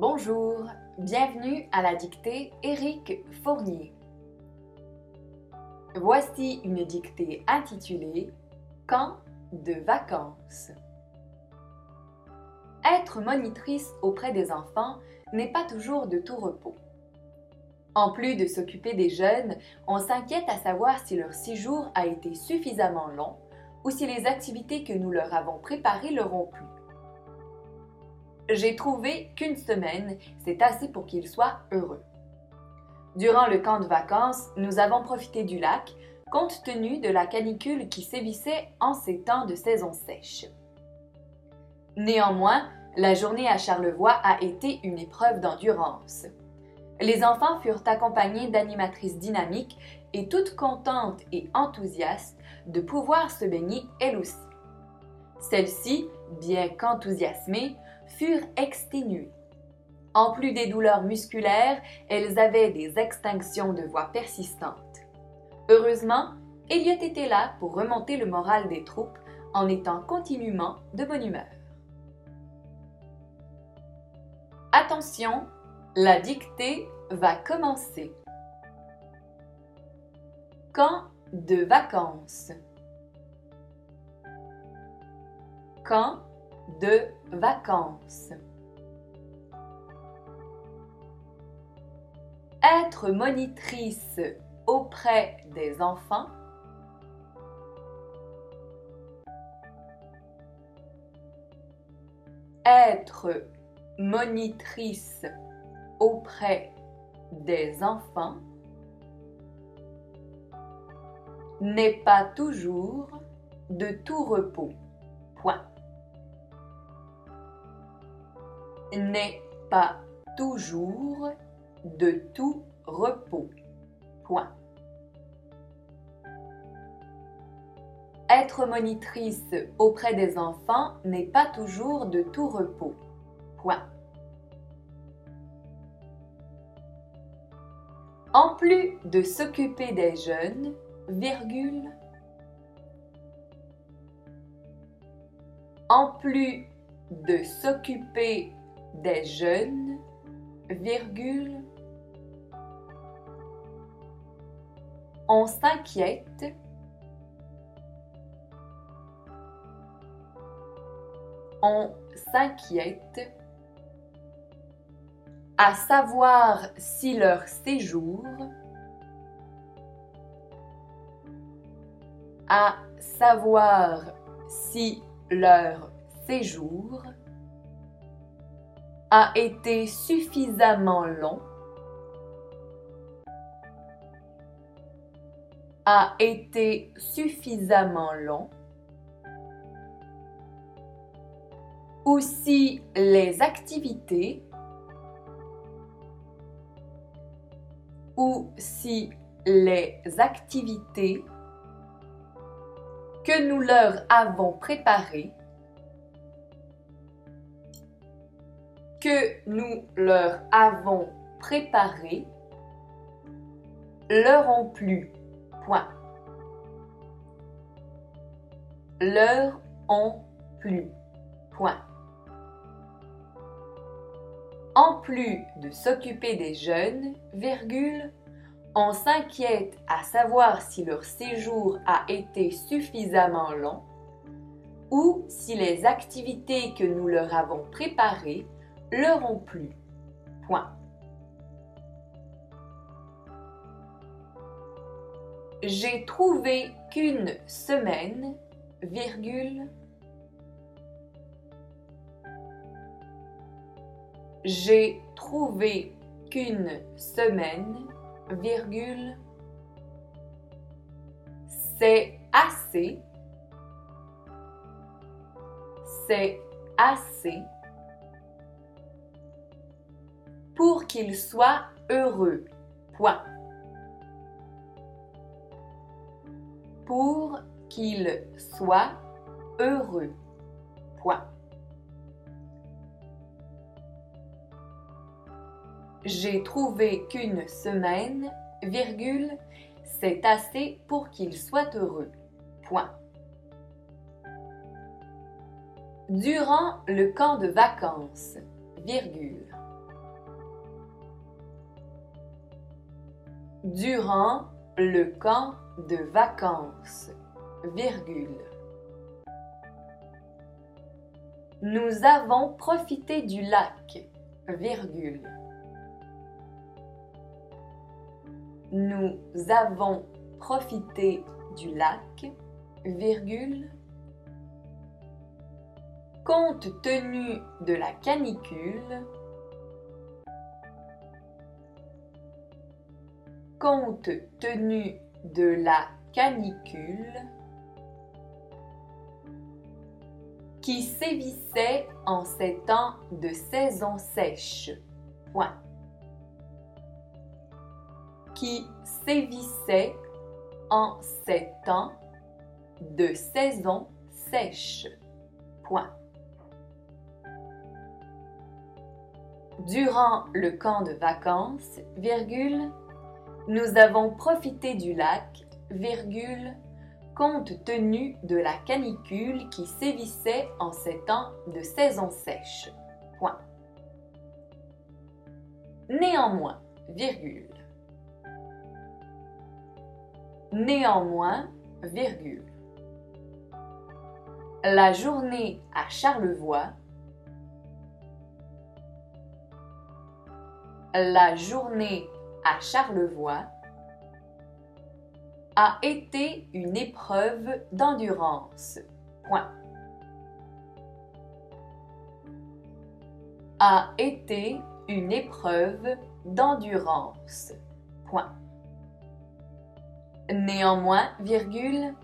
Bonjour, bienvenue à la dictée Éric Fournier. Voici une dictée intitulée Camp de vacances. Être monitrice auprès des enfants n'est pas toujours de tout repos. En plus de s'occuper des jeunes, on s'inquiète à savoir si leur séjour a été suffisamment long ou si les activités que nous leur avons préparées leur ont plu. J'ai trouvé qu'une semaine, c'est assez pour qu'ils soient heureux. Durant le camp de vacances, nous avons profité du lac, compte tenu de la canicule qui sévissait en ces temps de saison sèche. Néanmoins, la journée à Charlevoix a été une épreuve d'endurance. Les enfants furent accompagnés d'animatrices dynamiques et toutes contentes et enthousiastes de pouvoir se baigner elles aussi. Celles-ci, bien qu'enthousiasmées, furent exténuées. En plus des douleurs musculaires, elles avaient des extinctions de voix persistantes. Heureusement, Elliot était là pour remonter le moral des troupes en étant continuellement de bonne humeur. Attention, la dictée va commencer. Camp de vacances. De vacances. Être monitrice auprès des enfants. Être monitrice auprès des enfants n'est pas toujours de tout repos. Point. N'est pas toujours de tout repos. Point. Être monitrice auprès des enfants n'est pas toujours de tout repos. Point. En plus de s'occuper des jeunes, virgule, en plus de s'occuper des jeunes, virgule, on s'inquiète on s'inquiète à savoir si leur séjour à savoir si leur séjour a été suffisamment long a été suffisamment long ou si les activités ou si les activités que nous leur avons préparées que nous leur avons préparées leur ont plu. Point. Leur ont plu. Point. En plus de s'occuper des jeunes, virgule, on s'inquiète à savoir si leur séjour a été suffisamment long ou si les activités que nous leur avons préparées leur ont plu. Point. J'ai trouvé qu'une semaine, virgule, J'ai trouvé qu'une semaine, virgule, c'est assez, c'est assez pour qu'il soit heureux. Point. Pour qu'il soit heureux. Point. J'ai trouvé qu'une semaine, virgule, c'est assez pour qu'il soit heureux. Point. Durant le camp de vacances, virgule. Durant le camp de vacances, virgule. Nous avons profité du lac, virgule. Nous avons profité du lac, virgule. Compte tenu de la canicule, compte tenu de la canicule qui sévissait en ces temps de saison sèche. Point. Qui sévissait en ces temps de saison sèche. Point. Durant le camp de vacances, virgule, nous avons profité du lac, virgule, compte tenu de la canicule qui sévissait en ces temps de saison sèche. Néanmoins, virgule. Néanmoins, virgule. La journée à Charlevoix. La journée à Charlevoix a été une épreuve d'endurance. Point. A été une épreuve d'endurance. Point. Néanmoins, virgule,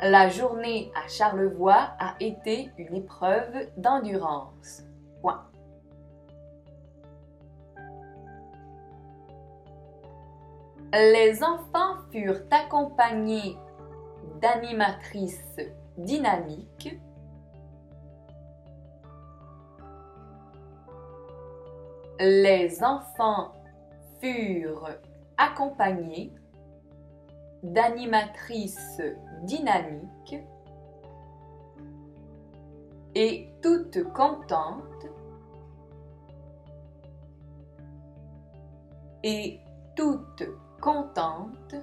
la journée à Charlevoix a été une épreuve d'endurance. Point. Les enfants furent accompagnés d'animatrices dynamiques. Les enfants furent accompagnés d'animatrices dynamiques. Et toutes contentes. Et toutes contente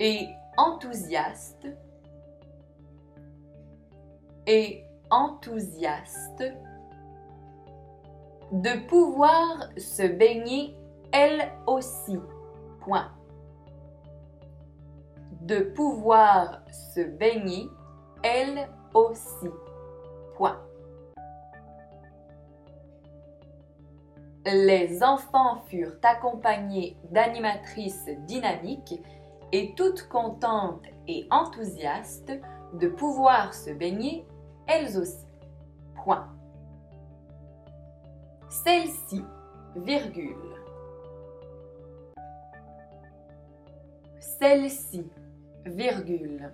et enthousiaste et enthousiaste de pouvoir se baigner elle aussi. Point. De pouvoir se baigner elle aussi. Point. Les enfants furent accompagnés d'animatrices dynamiques et toutes contentes et enthousiastes de pouvoir se baigner elles aussi. Point. Celle-ci, virgule. Celle-ci, virgule.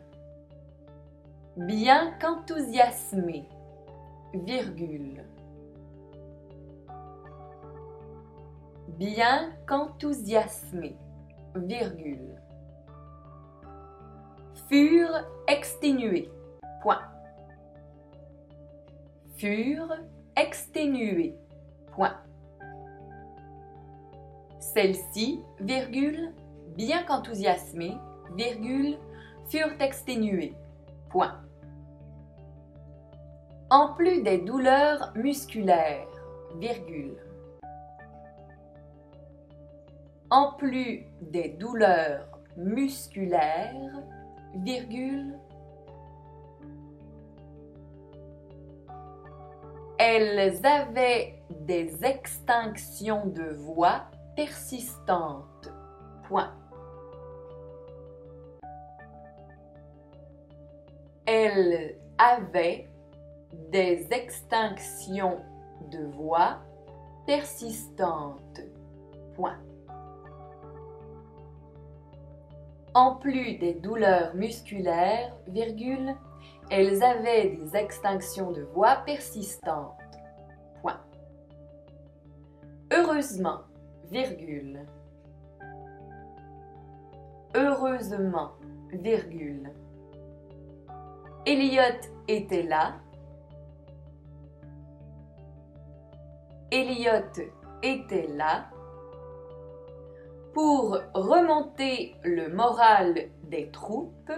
Bien qu'enthousiasmée, virgule. Bien qu'enthousiasmés, virgule. Furent exténués, point. Furent exténués, point. Celles-ci, virgule, bien qu'enthousiasmées, virgule, furent exténuées, point. En plus des douleurs musculaires, virgule en plus des douleurs musculaires, virgule, elles avaient des extinctions de voix persistantes. Point. Elles avaient des extinctions de voix persistantes. Point. En plus des douleurs musculaires, virgule, elles avaient des extinctions de voix persistantes. Heureusement, virgule. Heureusement, virgule. Elliot était là. Elliot était là pour remonter le moral des troupes,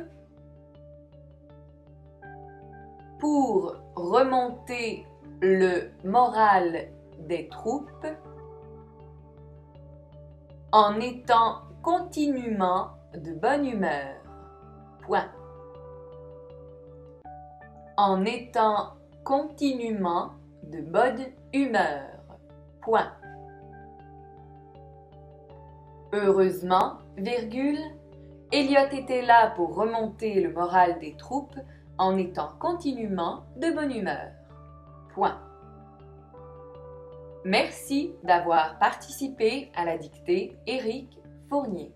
pour remonter le moral des troupes, en étant continuellement de bonne humeur. Point. En étant continuellement de bonne humeur. Point. Heureusement, virgule, Elliot était là pour remonter le moral des troupes en étant continuellement de bonne humeur. Point. Merci d'avoir participé à la dictée Éric Fournier.